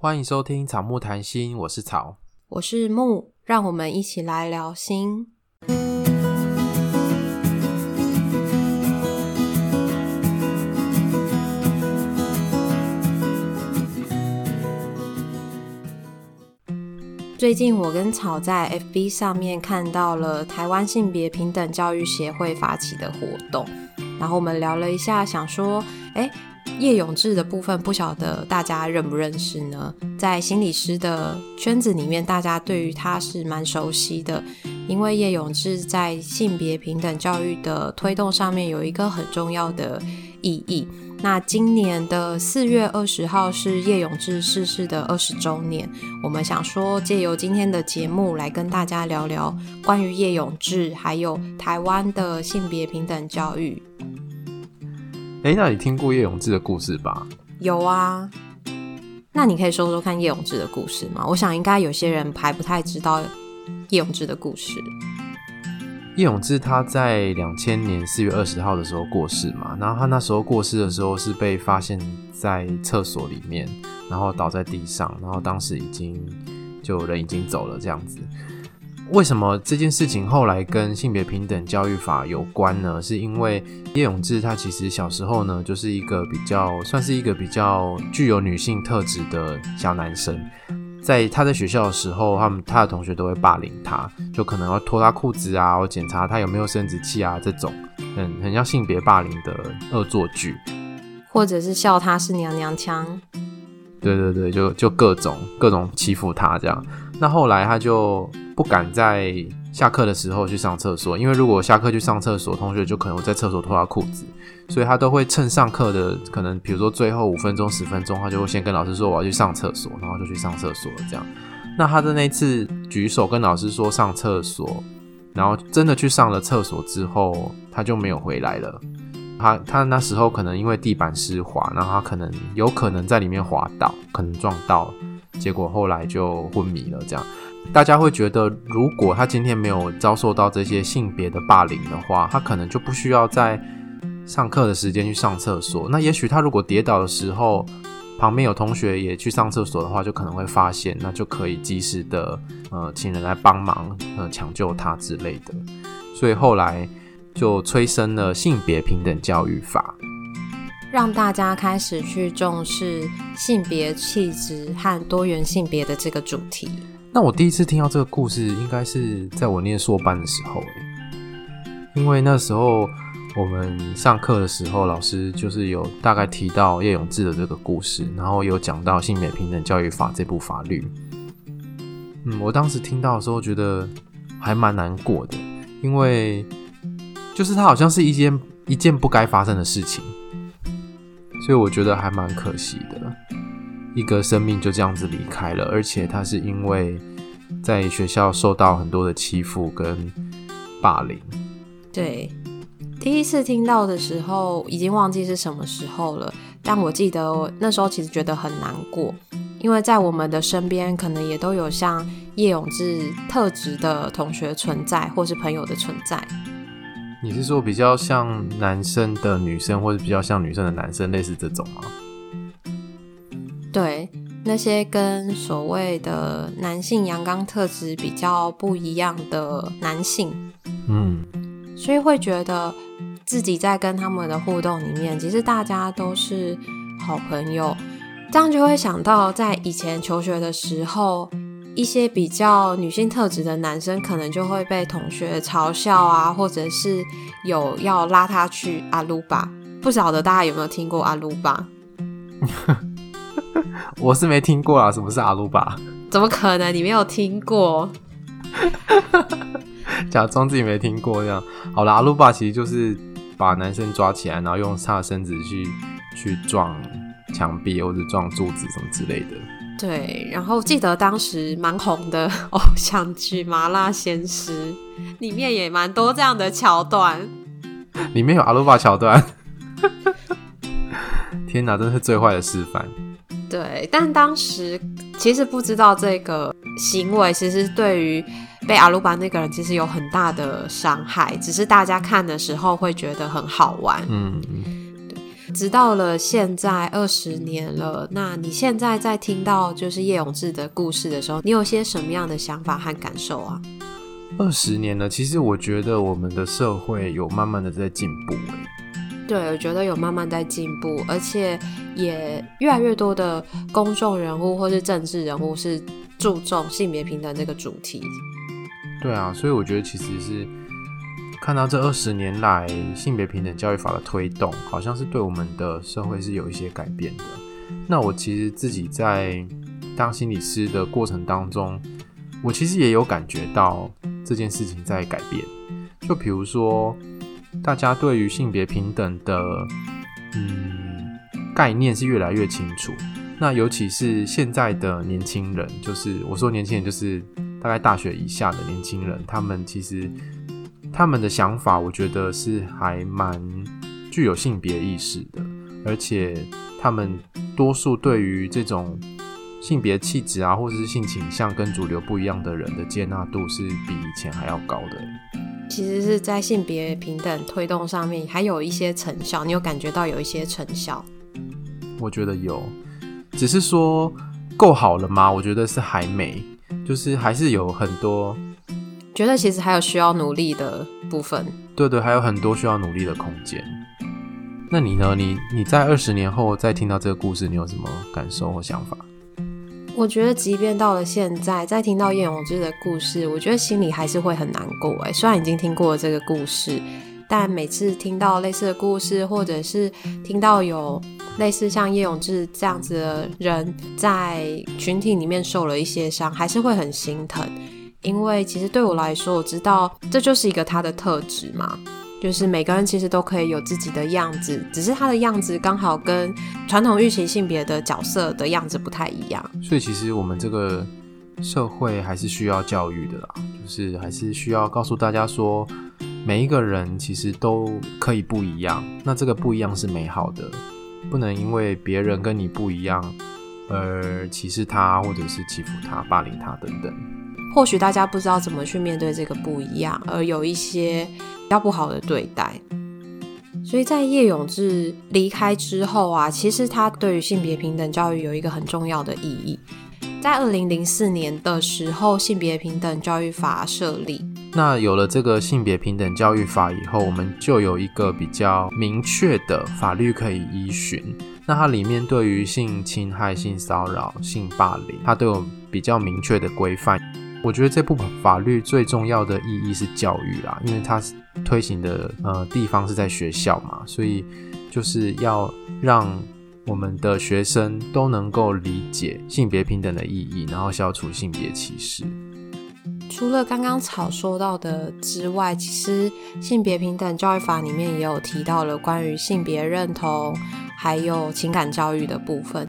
欢迎收听草木谈心，我是草，我是木，让我们一起来聊心。最近我跟草在 FB 上面看到了台湾性别平等教育协会发起的活动，然后我们聊了一下，想说，诶，叶永志的部分不晓得大家认不认识呢？在心理师的圈子里面，大家对于他是蛮熟悉的，因为叶永志在性别平等教育的推动上面有一个很重要的意义。那今年的四月二十号是叶永志逝世的二十周年，我们想说借由今天的节目来跟大家聊聊关于叶永志，还有台湾的性别平等教育。哎，那你听过叶永志的故事吧？有啊，那你可以说说看叶永志的故事吗？我想应该有些人还不太知道叶永志的故事。叶永志他在两千年四月二十号的时候过世嘛，然后他那时候过世的时候是被发现在厕所里面，然后倒在地上，然后当时已经就人已经走了这样子。为什么这件事情后来跟性别平等教育法有关呢？是因为叶永志他其实小时候呢就是一个比较算是一个比较具有女性特质的小男生。在他在学校的时候，他们他的同学都会霸凌他，就可能要脱他裤子啊，或检查他有没有生殖器啊，这种很很像性别霸凌的恶作剧，或者是笑他是娘娘腔。对对对，就就各种各种欺负他这样。那后来他就不敢在下课的时候去上厕所，因为如果下课去上厕所，同学就可能在厕所脱他裤子。所以他都会趁上课的可能，比如说最后五分钟、十分钟，他就会先跟老师说我要去上厕所，然后就去上厕所了。这样，那他的那次举手跟老师说上厕所，然后真的去上了厕所之后，他就没有回来了。他他那时候可能因为地板湿滑，然后他可能有可能在里面滑倒，可能撞到，结果后来就昏迷了。这样，大家会觉得，如果他今天没有遭受到这些性别的霸凌的话，他可能就不需要在。上课的时间去上厕所，那也许他如果跌倒的时候，旁边有同学也去上厕所的话，就可能会发现，那就可以及时的呃请人来帮忙，呃抢救他之类的。所以后来就催生了性别平等教育法，让大家开始去重视性别气质和多元性别的这个主题。那我第一次听到这个故事，应该是在我念硕班的时候，因为那时候。我们上课的时候，老师就是有大概提到叶永志的这个故事，然后有讲到性别平等教育法这部法律。嗯，我当时听到的时候觉得还蛮难过的，因为就是它好像是一件一件不该发生的事情，所以我觉得还蛮可惜的，一个生命就这样子离开了，而且他是因为在学校受到很多的欺负跟霸凌。对。第一次听到的时候，已经忘记是什么时候了。但我记得那时候其实觉得很难过，因为在我们的身边，可能也都有像叶永志特质的同学存在，或是朋友的存在。你是说比较像男生的女生，或者比较像女生的男生，类似这种吗？对，那些跟所谓的男性阳刚特质比较不一样的男性，嗯，所以会觉得。自己在跟他们的互动里面，其实大家都是好朋友，这样就会想到在以前求学的时候，一些比较女性特质的男生，可能就会被同学嘲笑啊，或者是有要拉他去阿鲁巴。不晓得大家有没有听过阿鲁巴？我是没听过啊，什么是阿鲁巴？怎么可能？你没有听过？假装自己没听过这样。好了，阿鲁巴其实就是。把男生抓起来，然后用他的身子去去撞墙壁或者撞柱子什么之类的。对，然后记得当时蛮红的偶像剧《麻辣鲜师》里面也蛮多这样的桥段。里面有阿鲁巴桥段。天哪，真是最坏的示范。对，但当时其实不知道这个行为，其实对于。被阿鲁巴那个人其实有很大的伤害，只是大家看的时候会觉得很好玩。嗯，对，直到了现在二十年了，那你现在在听到就是叶永志的故事的时候，你有些什么样的想法和感受啊？二十年了，其实我觉得我们的社会有慢慢的在进步。对，我觉得有慢慢在进步，而且也越来越多的公众人物或是政治人物是注重性别平等这个主题。对啊，所以我觉得其实是。看到这二十年来性别平等教育法的推动，好像是对我们的社会是有一些改变的。那我其实自己在当心理师的过程当中，我其实也有感觉到这件事情在改变。就比如说，大家对于性别平等的嗯概念是越来越清楚。那尤其是现在的年轻人，就是我说年轻人，就是大概大学以下的年轻人，他们其实。他们的想法，我觉得是还蛮具有性别意识的，而且他们多数对于这种性别气质啊，或者是性倾向跟主流不一样的人的接纳度，是比以前还要高的。其实是在性别平等推动上面，还有一些成效。你有感觉到有一些成效？我觉得有，只是说够好了吗？我觉得是还没，就是还是有很多。觉得其实还有需要努力的部分，对对，还有很多需要努力的空间。那你呢？你你在二十年后再听到这个故事，你有什么感受或想法？我觉得，即便到了现在，再听到叶永志的故事，我觉得心里还是会很难过。哎，虽然已经听过了这个故事，但每次听到类似的故事，或者是听到有类似像叶永志这样子的人在群体里面受了一些伤，还是会很心疼。因为其实对我来说，我知道这就是一个他的特质嘛，就是每个人其实都可以有自己的样子，只是他的样子刚好跟传统预期性别的角色的样子不太一样。所以其实我们这个社会还是需要教育的啦，就是还是需要告诉大家说，每一个人其实都可以不一样，那这个不一样是美好的，不能因为别人跟你不一样而歧视他，或者是欺负他、霸凌他等等。或许大家不知道怎么去面对这个不一样，而有一些比较不好的对待。所以在叶永志离开之后啊，其实他对于性别平等教育有一个很重要的意义。在二零零四年的时候，性别平等教育法设立。那有了这个性别平等教育法以后，我们就有一个比较明确的法律可以依循。那它里面对于性侵害、性骚扰、性霸凌，它都有比较明确的规范。我觉得这部法律最重要的意义是教育啦，因为它推行的呃地方是在学校嘛，所以就是要让我们的学生都能够理解性别平等的意义，然后消除性别歧视。除了刚刚草说到的之外，其实性别平等教育法里面也有提到了关于性别认同还有情感教育的部分。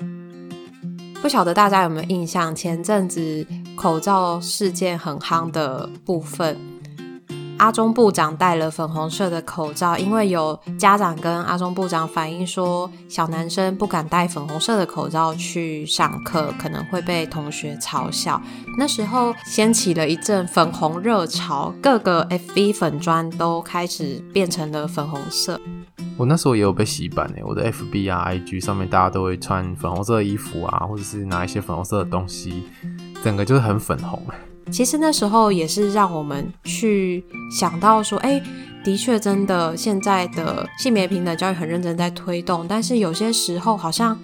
不晓得大家有没有印象？前阵子口罩事件很夯的部分，阿中部长戴了粉红色的口罩，因为有家长跟阿中部长反映说，小男生不敢戴粉红色的口罩去上课，可能会被同学嘲笑。那时候掀起了一阵粉红热潮，各个 FB 粉砖都开始变成了粉红色。我那时候也有被洗版诶，我的 FB 啊、IG 上面大家都会穿粉红色的衣服啊，或者是拿一些粉红色的东西，整个就是很粉红。其实那时候也是让我们去想到说，哎、欸，的确真的现在的性别平等教育很认真在推动，但是有些时候好像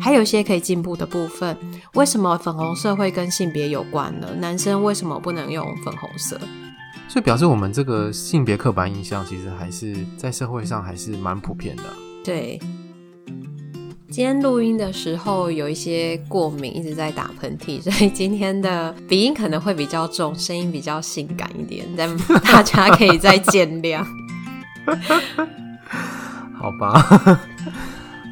还有一些可以进步的部分。为什么粉红色会跟性别有关呢？男生为什么不能用粉红色？所以表示我们这个性别刻板印象，其实还是在社会上还是蛮普遍的。对，今天录音的时候有一些过敏，一直在打喷嚏，所以今天的鼻音可能会比较重，声音比较性感一点，但大家可以再见谅。好吧，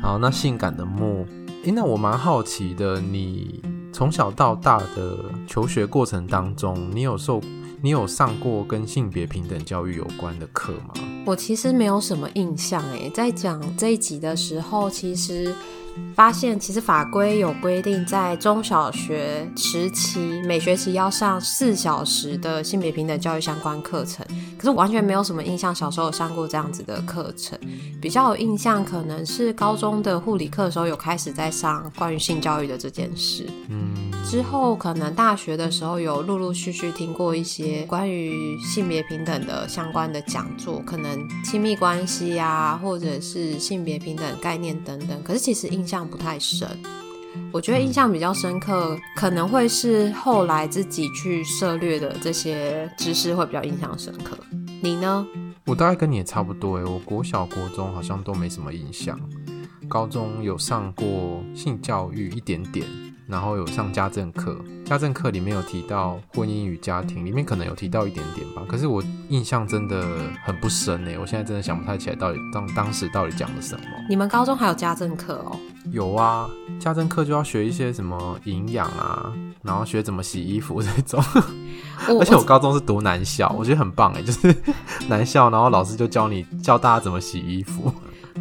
好，那性感的木，诶，那我蛮好奇的，你从小到大的求学过程当中，你有受？你有上过跟性别平等教育有关的课吗？我其实没有什么印象诶，在讲这一集的时候，其实发现其实法规有规定，在中小学时期每学期要上四小时的性别平等教育相关课程。可是我完全没有什么印象，小时候有上过这样子的课程。比较有印象，可能是高中的护理课的时候有开始在上关于性教育的这件事。嗯，之后可能大学的时候有陆陆续续听过一些关于性别平等的相关的讲座，可能亲密关系啊，或者是性别平等概念等等。可是其实印象。不太深，我觉得印象比较深刻，可能会是后来自己去涉猎的这些知识会比较印象深刻。你呢？我大概跟你也差不多诶，我国小、国中好像都没什么印象，高中有上过性教育一点点。然后有上家政课，家政课里面有提到婚姻与家庭，里面可能有提到一点点吧。可是我印象真的很不深诶，我现在真的想不太起来到底当当时到底讲了什么。你们高中还有家政课哦？有啊，家政课就要学一些什么营养啊，然后学怎么洗衣服这种。而且我高中是读男校，我觉得很棒诶，就是 男校，然后老师就教你教大家怎么洗衣服。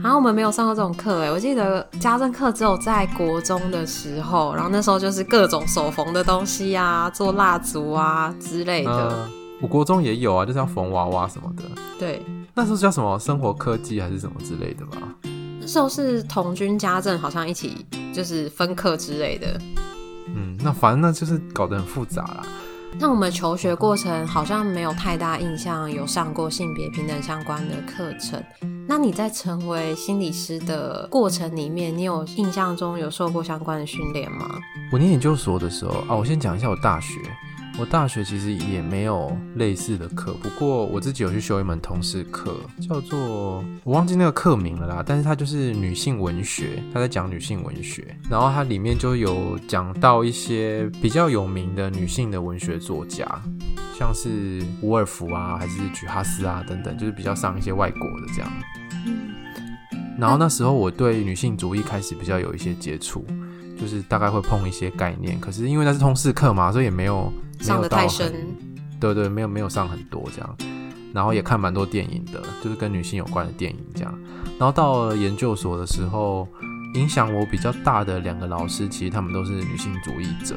然后我们没有上过这种课哎，我记得家政课只有在国中的时候，然后那时候就是各种手缝的东西啊，做蜡烛啊之类的。呃，我国中也有啊，就是要缝娃娃什么的。对，那时候叫什么生活科技还是什么之类的吧？那时候是童军家政，好像一起就是分课之类的。嗯，那反正那就是搞得很复杂啦。那我们求学过程好像没有太大印象，有上过性别平等相关的课程。那你在成为心理师的过程里面，你有印象中有受过相关的训练吗？我念研究所的时候啊，我先讲一下我大学。我大学其实也没有类似的课，不过我自己有去修一门通识课，叫做我忘记那个课名了啦。但是它就是女性文学，它在讲女性文学，然后它里面就有讲到一些比较有名的女性的文学作家，像是伍尔夫啊，还是举哈斯啊等等，就是比较上一些外国的这样。然后那时候我对女性主义开始比较有一些接触，就是大概会碰一些概念，可是因为那是通识课嘛，所以也没有。上得太深，对对，没有没有上很多这样，然后也看蛮多电影的，就是跟女性有关的电影这样。然后到了研究所的时候，影响我比较大的两个老师，其实他们都是女性主义者，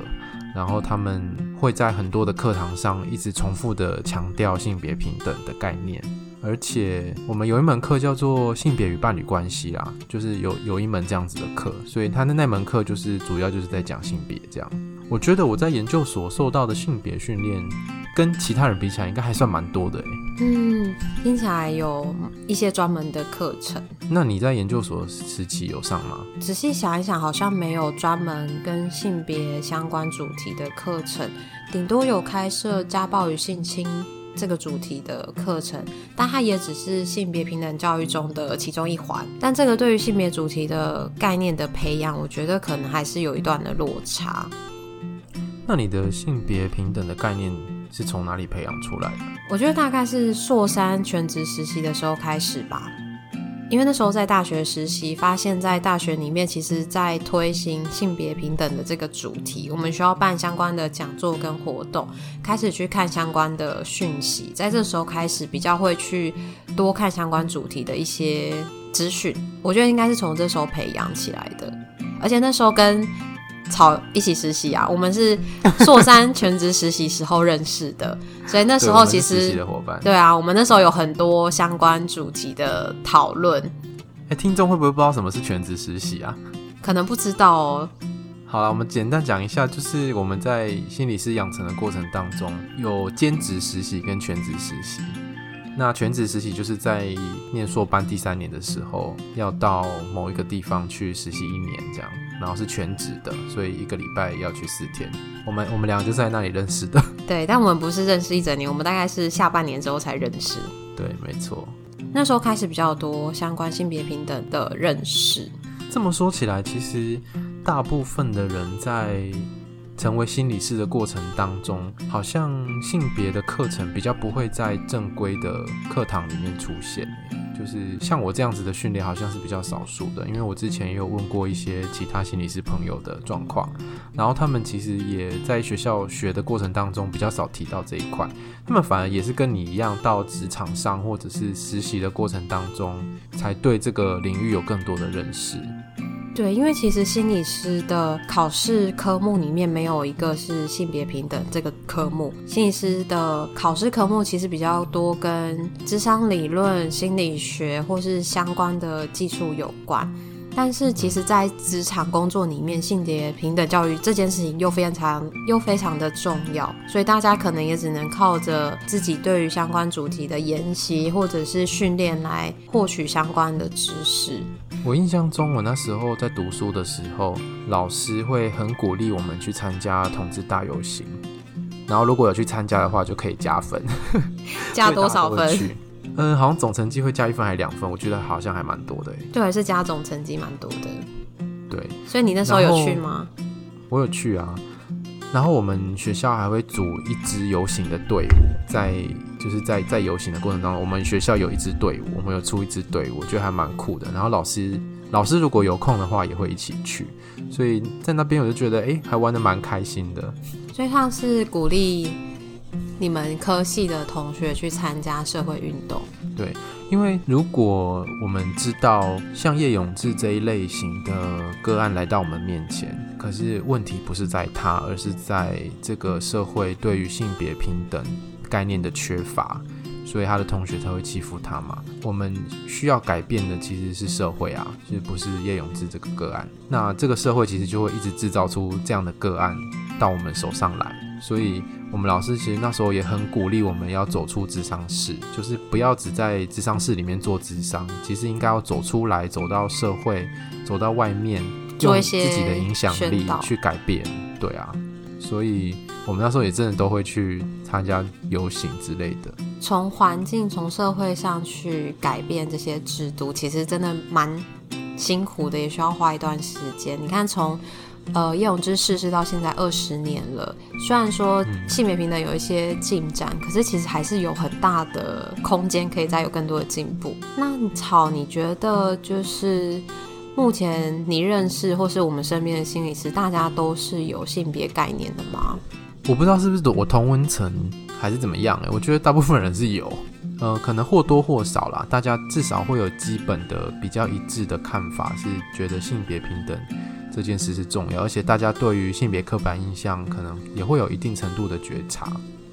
然后他们会在很多的课堂上一直重复的强调性别平等的概念，而且我们有一门课叫做性别与伴侣关系啦，就是有有一门这样子的课，所以他的那门课就是主要就是在讲性别这样。我觉得我在研究所受到的性别训练，跟其他人比起来，应该还算蛮多的诶。嗯，听起来有一些专门的课程。那你在研究所时期有上吗？仔细想一想，好像没有专门跟性别相关主题的课程，顶多有开设家暴与性侵这个主题的课程，但它也只是性别平等教育中的其中一环。但这个对于性别主题的概念的培养，我觉得可能还是有一段的落差。那你的性别平等的概念是从哪里培养出来的？我觉得大概是硕三全职实习的时候开始吧，因为那时候在大学实习，发现在大学里面，其实在推行性别平等的这个主题，我们需要办相关的讲座跟活动，开始去看相关的讯息，在这时候开始比较会去多看相关主题的一些资讯，我觉得应该是从这时候培养起来的，而且那时候跟草一起实习啊，我们是硕三全职实习时候认识的，所以那时候其实对啊，我们那时候有很多相关主题的讨论。哎，听众会不会不知道什么是全职实习啊？可能不知道哦。好了，我们简单讲一下，就是我们在心理师养成的过程当中，有兼职实习跟全职实习。那全职实习就是在念硕班第三年的时候，要到某一个地方去实习一年这样。然后是全职的，所以一个礼拜要去四天。我们我们两个就是在那里认识的。对，但我们不是认识一整年，我们大概是下半年之后才认识。对，没错。那时候开始比较多相关性别平等的认识。这么说起来，其实大部分的人在成为心理师的过程当中，好像性别的课程比较不会在正规的课堂里面出现。就是像我这样子的训练，好像是比较少数的，因为我之前也有问过一些其他心理师朋友的状况，然后他们其实也在学校学的过程当中比较少提到这一块，他们反而也是跟你一样，到职场上或者是实习的过程当中，才对这个领域有更多的认识。对，因为其实心理师的考试科目里面没有一个是性别平等这个科目，心理师的考试科目其实比较多跟智商理论、心理学或是相关的技术有关。但是其实，在职场工作里面，性别平等教育这件事情又非常又非常的重要，所以大家可能也只能靠着自己对于相关主题的研习或者是训练来获取相关的知识。我印象中，我那时候在读书的时候，老师会很鼓励我们去参加同志大游行，然后如果有去参加的话，就可以加分，加多少分？嗯，好像总成绩会加一分还是两分？我觉得好像还蛮多的。对，是加总成绩蛮多的。对，所以你那时候有去吗？我有去啊。然后我们学校还会组一支游行的队伍，在就是在在游行的过程当中，我们学校有一支队伍，我们有出一支队伍，我觉得还蛮酷的。然后老师老师如果有空的话，也会一起去。所以在那边我就觉得，哎，还玩的蛮开心的。所以他是鼓励。你们科系的同学去参加社会运动，对，因为如果我们知道像叶永志这一类型的个案来到我们面前，可是问题不是在他，而是在这个社会对于性别平等概念的缺乏，所以他的同学才会欺负他嘛。我们需要改变的其实是社会啊，其实不是叶永志这个个案。那这个社会其实就会一直制造出这样的个案到我们手上来，所以。我们老师其实那时候也很鼓励我们要走出智商室，就是不要只在智商室里面做智商，其实应该要走出来，走到社会，走到外面，做一些自己的影响力去改变。对啊，所以我们那时候也真的都会去参加游行之类的，从环境、从社会上去改变这些制度，其实真的蛮辛苦的，也需要花一段时间。你看从。呃，叶永志逝世到现在二十年了。虽然说性别平等有一些进展，嗯，可是其实还是有很大的空间可以再有更多的进步。那草，你觉得就是目前你认识或是我们身边的心理师，大家都是有性别概念的吗？我不知道是不是我同温层还是怎么样哎，我觉得大部分人是有，呃，可能或多或少啦，大家至少会有基本的比较一致的看法，是觉得性别平等。这件事是重要，而且大家对于性别刻板印象可能也会有一定程度的觉察。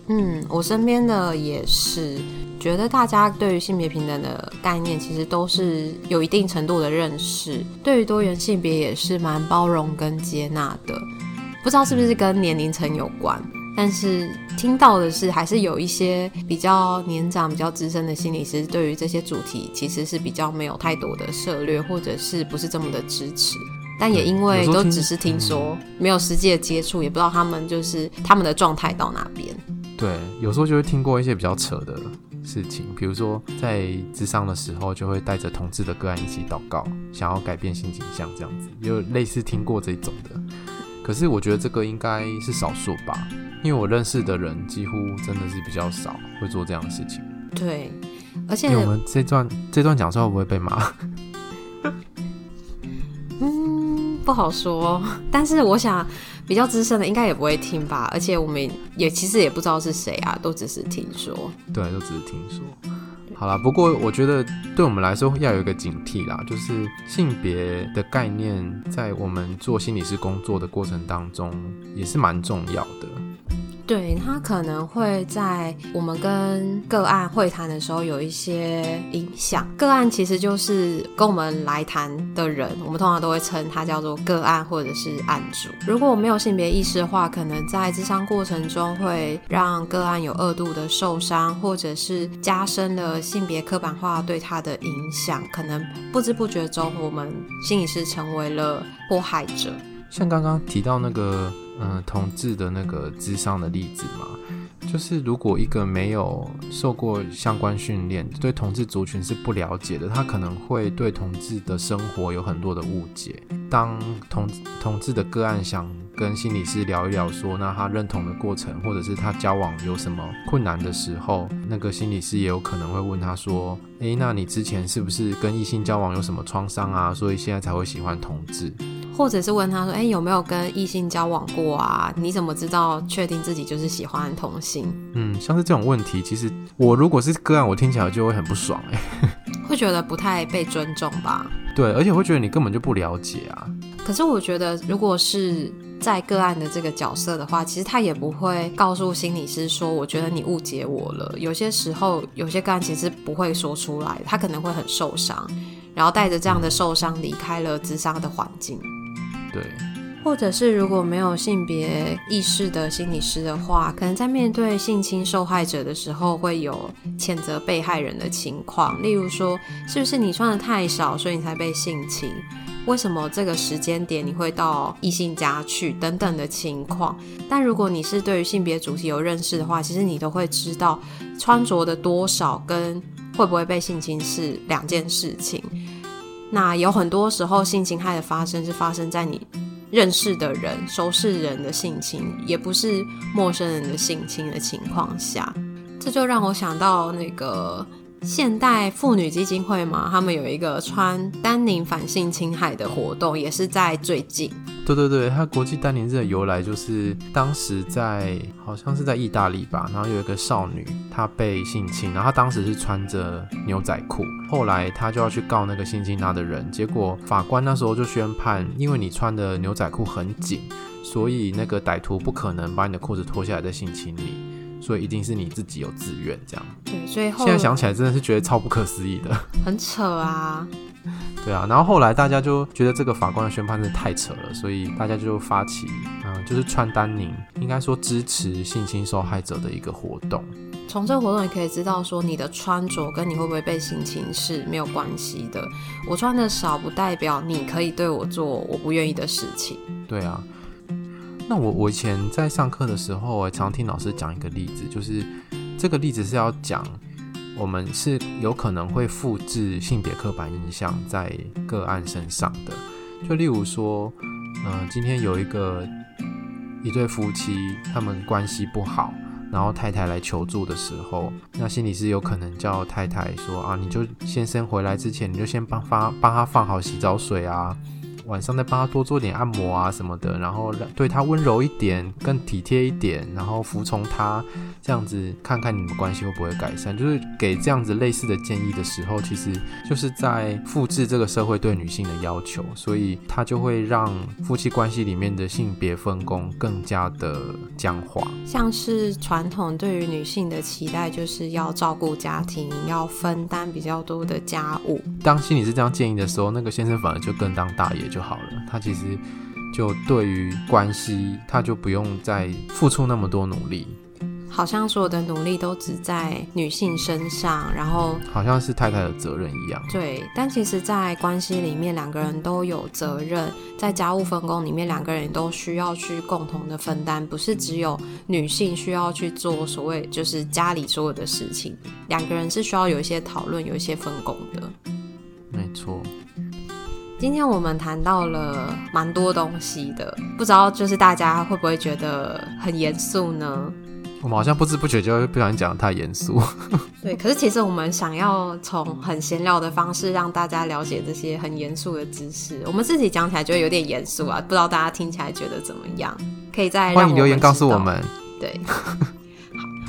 嗯，我身边的也是觉得大家对于性别平等的概念其实都是有一定程度的认识，对于多元性别也是蛮包容跟接纳的。不知道是不是跟年龄层有关，但是听到的是还是有一些比较年长、比较资深的心理师对于这些主题其实是比较没有太多的涉略，或者是不是这么的支持。但也因为都只是听说，没有实际的接触，也不知道他们就是他们的状态到哪边。对，有时候就会听过一些比较扯的事情，比如说在智商的时候，就会带着同志的个案一起祷告，想要改变性倾向这样子，有类似听过这种的。可是我觉得这个应该是少数吧，因为我认识的人几乎真的是比较少会做这样的事情。对，而且我们这段这段讲出来会不会被骂？不好说，但是我想比较资深的应该也不会听吧，而且我们也其实也不知道是谁啊，都只是听说。对，都只是听说。好啦，不过我觉得对我们来说要有一个警惕啦，就是性别的概念在我们做心理师工作的过程当中也是蛮重要的。对，他可能会在我们跟个案会谈的时候有一些影响。个案其实就是跟我们来谈的人，我们通常都会称他叫做个案或者是案主。如果我没有性别意识的话，可能在咨商过程中会让个案有二度的受伤，或者是加深了性别刻板化对他的影响。可能不知不觉中，我们心理师成为了迫害者。像刚刚提到那个。嗯，同志的那个智商的例子嘛，就是如果一个没有受过相关训练，对同志族群是不了解的，他可能会对同志的生活有很多的误解。当同同志的个案想跟心理师聊一聊说，说那他认同的过程，或者是他交往有什么困难的时候，那个心理师也有可能会问他说：“诶，那你之前是不是跟异性交往有什么创伤啊？所以现在才会喜欢同志？”或者是问他说：“哎、欸，有没有跟异性交往过啊？你怎么知道确定自己就是喜欢同性？”嗯，像是这种问题，其实我如果是个案，我听起来就会很不爽哎、欸，会觉得不太被尊重吧？对，而且会觉得你根本就不了解啊。可是我觉得，如果是在个案的这个角色的话，其实他也不会告诉心理师说：“我觉得你误解我了。”有些时候，有些个案其实不会说出来，他可能会很受伤，然后带着这样的受伤离开了咨商的环境。对。或者是如果没有性别意识的心理师的话，可能在面对性侵受害者的时候，会有谴责被害人的情况。例如说，是不是你穿得太少，所以你才被性侵？为什么这个时间点你会到异性家去？等等的情况。但如果你是对于性别主题有认识的话，其实你都会知道，穿着的多少跟会不会被性侵是两件事情。那有很多时候，性侵害的发生是发生在你。认识的人、熟识人的性侵，也不是陌生人的性侵的情况下，这就让我想到那个。现代妇女基金会嘛，他们有一个穿丹宁反性侵害的活动，也是在最近。对对对，它国际丹宁日的由来就是当时在好像是在意大利吧，然后有一个少女她被性侵，然后她当时是穿着牛仔裤，后来她就要去告那个性侵她的人，结果法官那时候就宣判，因为你穿的牛仔裤很紧，所以那个歹徒不可能把你的裤子脱下来再性侵你。所以一定是你自己有自愿这样。对，所以后现在想起来真的是觉得超不可思议的，很扯啊。对啊，然后后来大家就觉得这个法官的宣判真的太扯了，所以大家就发起，嗯，就是穿丹宁，应该说支持性侵受害者的一个活动。从这个活动也可以知道，说你的穿着跟你会不会被性侵是没有关系的。我穿的少不代表你可以对我做我不愿意的事情。对啊。那我我以前在上课的时候，我常听老师讲一个例子，就是这个例子是要讲我们是有可能会复制性别刻板印象在个案身上的。就例如说，嗯、今天有一个一对夫妻，他们关系不好，然后太太来求助的时候，那心理师有可能叫太太说啊，你就先生回来之前，你就先帮发帮他放好洗澡水啊。晚上再帮他多做点按摩啊什么的，然后对他温柔一点，更体贴一点，然后服从他，这样子看看你们关系会不会改善。就是给这样子类似的建议的时候，其实就是在复制这个社会对女性的要求，所以他就会让夫妻关系里面的性别分工更加的僵化。像是传统对于女性的期待，就是要照顾家庭，要分担比较多的家务。当心理是这样建议的时候，那个先生反而就更当大爷就好了。他其实就对于关系，他就不用再付出那么多努力。好像所有的努力都只在女性身上，然后好像是太太的责任一样。对，但其实，在关系里面，两个人都有责任，在家务分工里面，两个人都需要去共同的分担，不是只有女性需要去做所谓就是家里所有的事情，两个人是需要有一些讨论，有一些分工的。没错。今天我们谈到了蛮多东西的，不知道就是大家会不会觉得很严肃呢？我们好像不知不觉就会不小心讲得太严肃。对，可是其实我们想要从很闲聊的方式让大家了解这些很严肃的知识，我们自己讲起来就有点严肃啊，不知道大家听起来觉得怎么样？可以再欢迎留言告诉我们。对。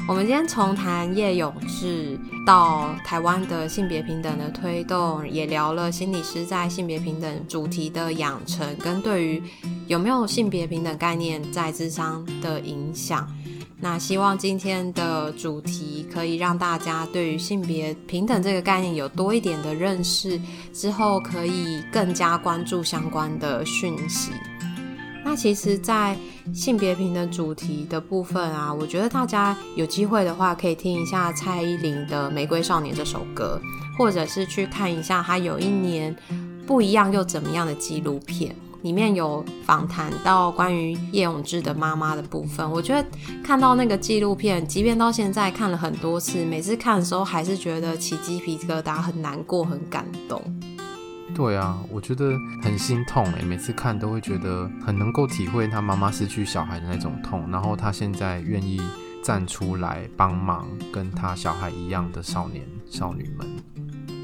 我们今天从谈叶永志到台湾的性别平等的推动，也聊了心理师在性别平等主题的养成，跟对于有没有性别平等概念在智商的影响。那希望今天的主题可以让大家对于性别平等这个概念有多一点的认识，之后可以更加关注相关的讯息。那其实，在性别平等主题的部分啊，我觉得大家有机会的话，可以听一下蔡依林的《玫瑰少年》这首歌，或者是去看一下她有一年不一样又怎么样的纪录片，里面有访谈到关于叶永志的妈妈的部分。我觉得看到那个纪录片，即便到现在看了很多次，每次看的时候还是觉得起鸡皮疙瘩，很难过，很感动。对啊，我觉得很心痛诶，每次看都会觉得很能够体会他妈妈失去小孩的那种痛，然后他现在愿意站出来帮忙跟他小孩一样的少年少女们，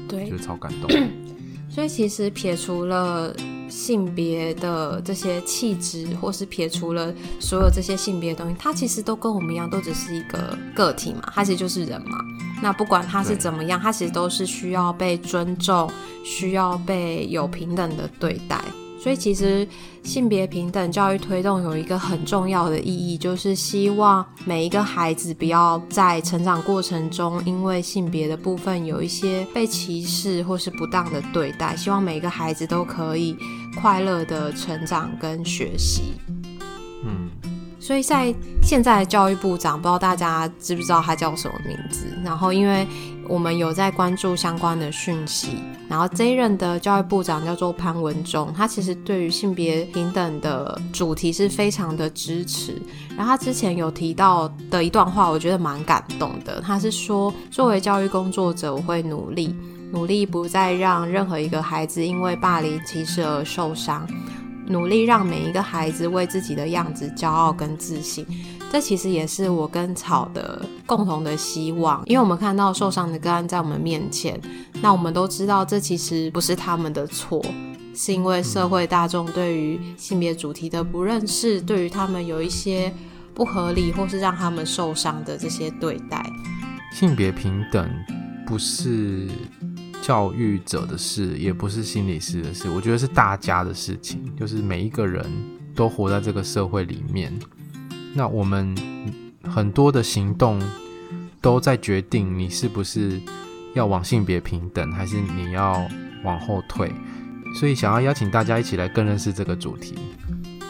对，觉得超感动。所以其实撇除了性别的这些气质，或是撇除了所有这些性别的东西，他其实都跟我们一样，都只是一个个体嘛，他其实就是人嘛。那不管他是怎么样，他其实都是需要被尊重，需要被有平等的对待。所以其实性别平等教育推动有一个很重要的意义，就是希望每一个孩子不要在成长过程中因为性别的部分有一些被歧视或是不当的对待，希望每一个孩子都可以快乐的成长跟学习。所以在现在的教育部长，不知道大家知不知道他叫什么名字？然后因为我们有在关注相关的讯息，然后这一任的教育部长叫做潘文忠，他其实对于性别平等的主题是非常的支持。然后他之前有提到的一段话，我觉得蛮感动的。他是说，作为教育工作者，我会努力，努力不再让任何一个孩子因为霸凌歧视而受伤，努力让每一个孩子为自己的样子骄傲跟自信。这其实也是我跟草的共同的希望，因为我们看到受伤的个案在我们面前，那我们都知道这其实不是他们的错，是因为社会大众对于性别主题的不认识，对于他们有一些不合理或是让他们受伤的这些对待。性别平等不是教育者的事，也不是心理师的事，我觉得是大家的事情，就是每一个人都活在这个社会里面。那我们很多的行动都在决定你是不是要往性别平等，还是你要往后退。所以想要邀请大家一起来更认识这个主题，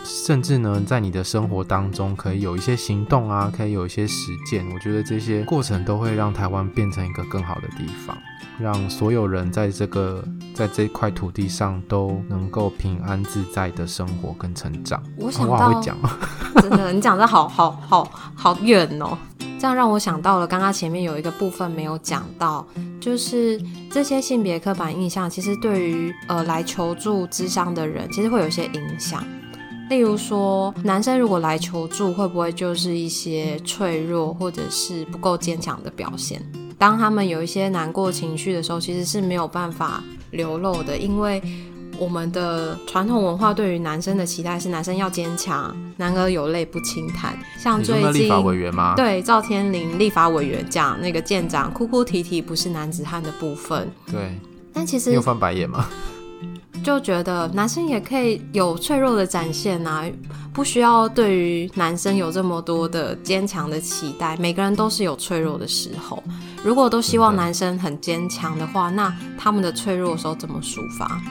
甚至呢，在你的生活当中可以有一些行动啊，可以有一些实践。我觉得这些过程都会让台湾变成一个更好的地方。让所有人在这个在这块土地上都能够平安自在的生活跟成长。我想到，我会讲，真的，你讲的好好好好远哦。这样让我想到了刚刚前面有一个部分没有讲到，就是这些性别刻板印象，其实对于呃来求助咨商的人，其实会有一些影响。例如说，男生如果来求助，会不会就是一些脆弱或者是不够坚强的表现？当他们有一些难过情绪的时候，其实是没有办法流露的，因为我们的传统文化对于男生的期待是男生要坚强，男儿有泪不轻弹。像最近立法委员吗？对，赵天麟立法委员讲那个舰长哭哭啼啼不是男子汉的部分。对，但其实你有翻白眼吗？就觉得男生也可以有脆弱的展现啊，不需要对于男生有这么多的坚强的期待。每个人都是有脆弱的时候。如果都希望男生很坚强的话，那他们的脆弱的时候怎么抒发？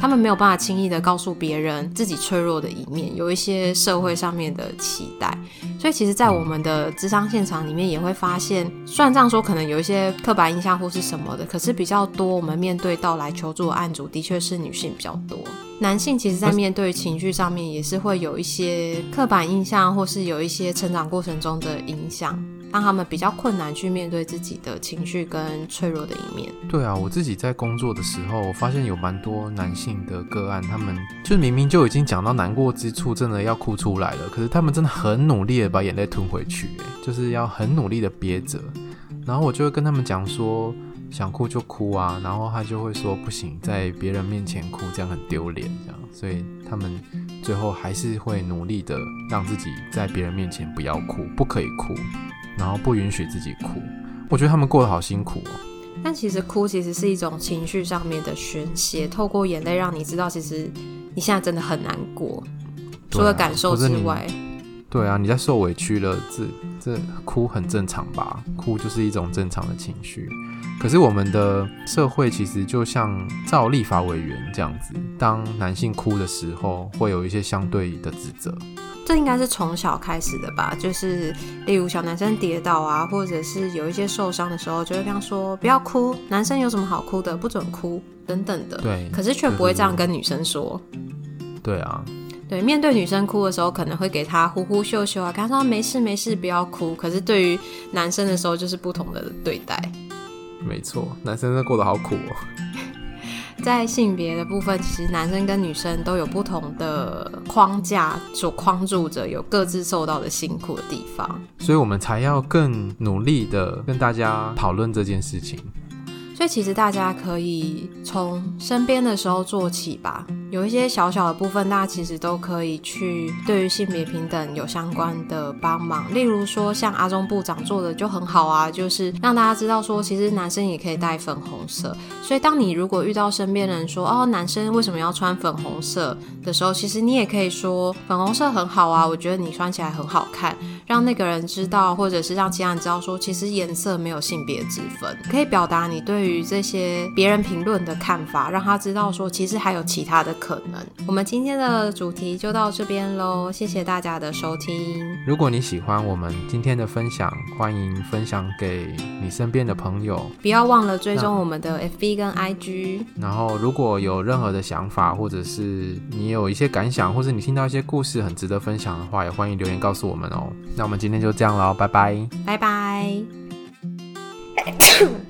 他们没有办法轻易的告诉别人自己脆弱的一面，有一些社会上面的期待。所以，其实，在我们的咨商现场里面，也会发现，虽然这样说可能有一些刻板印象或是什么的，可是比较多我们面对到来求助的案主，的确是女性比较多。男性其实，在面对情绪上面，也是会有一些刻板印象，或是有一些成长过程中的影响。让他们比较困难去面对自己的情绪跟脆弱的一面。对啊，我自己在工作的时候，我发现有蛮多男性的个案，他们就明明就已经讲到难过之处，真的要哭出来了，可是他们真的很努力的把眼泪吞回去，就是要很努力的憋着。然后我就会跟他们讲说，想哭就哭啊，然后他就会说不行，在别人面前哭这样很丢脸，这样，所以他们最后还是会努力的让自己在别人面前不要哭，不可以哭。然后不允许自己哭，我觉得他们过得好辛苦哦。但其实哭其实是一种情绪上面的宣泄，透过眼泪让你知道，其实你现在真的很难过，除了感受之外。对啊，你在受委屈了，这这哭很正常吧？哭就是一种正常的情绪。可是我们的社会其实就像照立法委员这样子，当男性哭的时候，会有一些相对的指责。这应该是从小开始的吧，就是例如小男生跌倒啊，或者是有一些受伤的时候，就会跟他说不要哭，男生有什么好哭的，不准哭等等的。对，可是却不会这样跟女生说。对啊，对，面对女生哭的时候，可能会给她呼呼秀秀啊，跟她说没事没事，不要哭。可是对于男生的时候，就是不同的对待。没错，男生真的过得好苦哦。在性别的部分，其实男生跟女生都有不同的框架所框住着，有各自受到的辛苦的地方，所以我们才要更努力的跟大家讨论这件事情。所以其实大家可以从身边的时候做起吧，有一些小小的部分，大家其实都可以去对于性别平等有相关的帮忙。例如说，像阿中部长做的就很好啊，就是让大家知道说，其实男生也可以戴粉红色。所以，当你如果遇到身边人说哦，男生为什么要穿粉红色的时候，其实你也可以说粉红色很好啊，我觉得你穿起来很好看，让那个人知道，或者是让其他人知道说，其实颜色没有性别之分，可以表达你对于这些别人评论的看法，让他知道说，其实还有其他的。可能，我们今天的主题就到这边喽，谢谢大家的收听。如果你喜欢我们今天的分享，欢迎分享给你身边的朋友，不要忘了追踪我们的 FB 跟 IG。然后，如果有任何的想法，或者是你有一些感想，或者你听到一些故事很值得分享的话，也欢迎留言告诉我们哦。那我们今天就这样喽，拜拜，拜拜。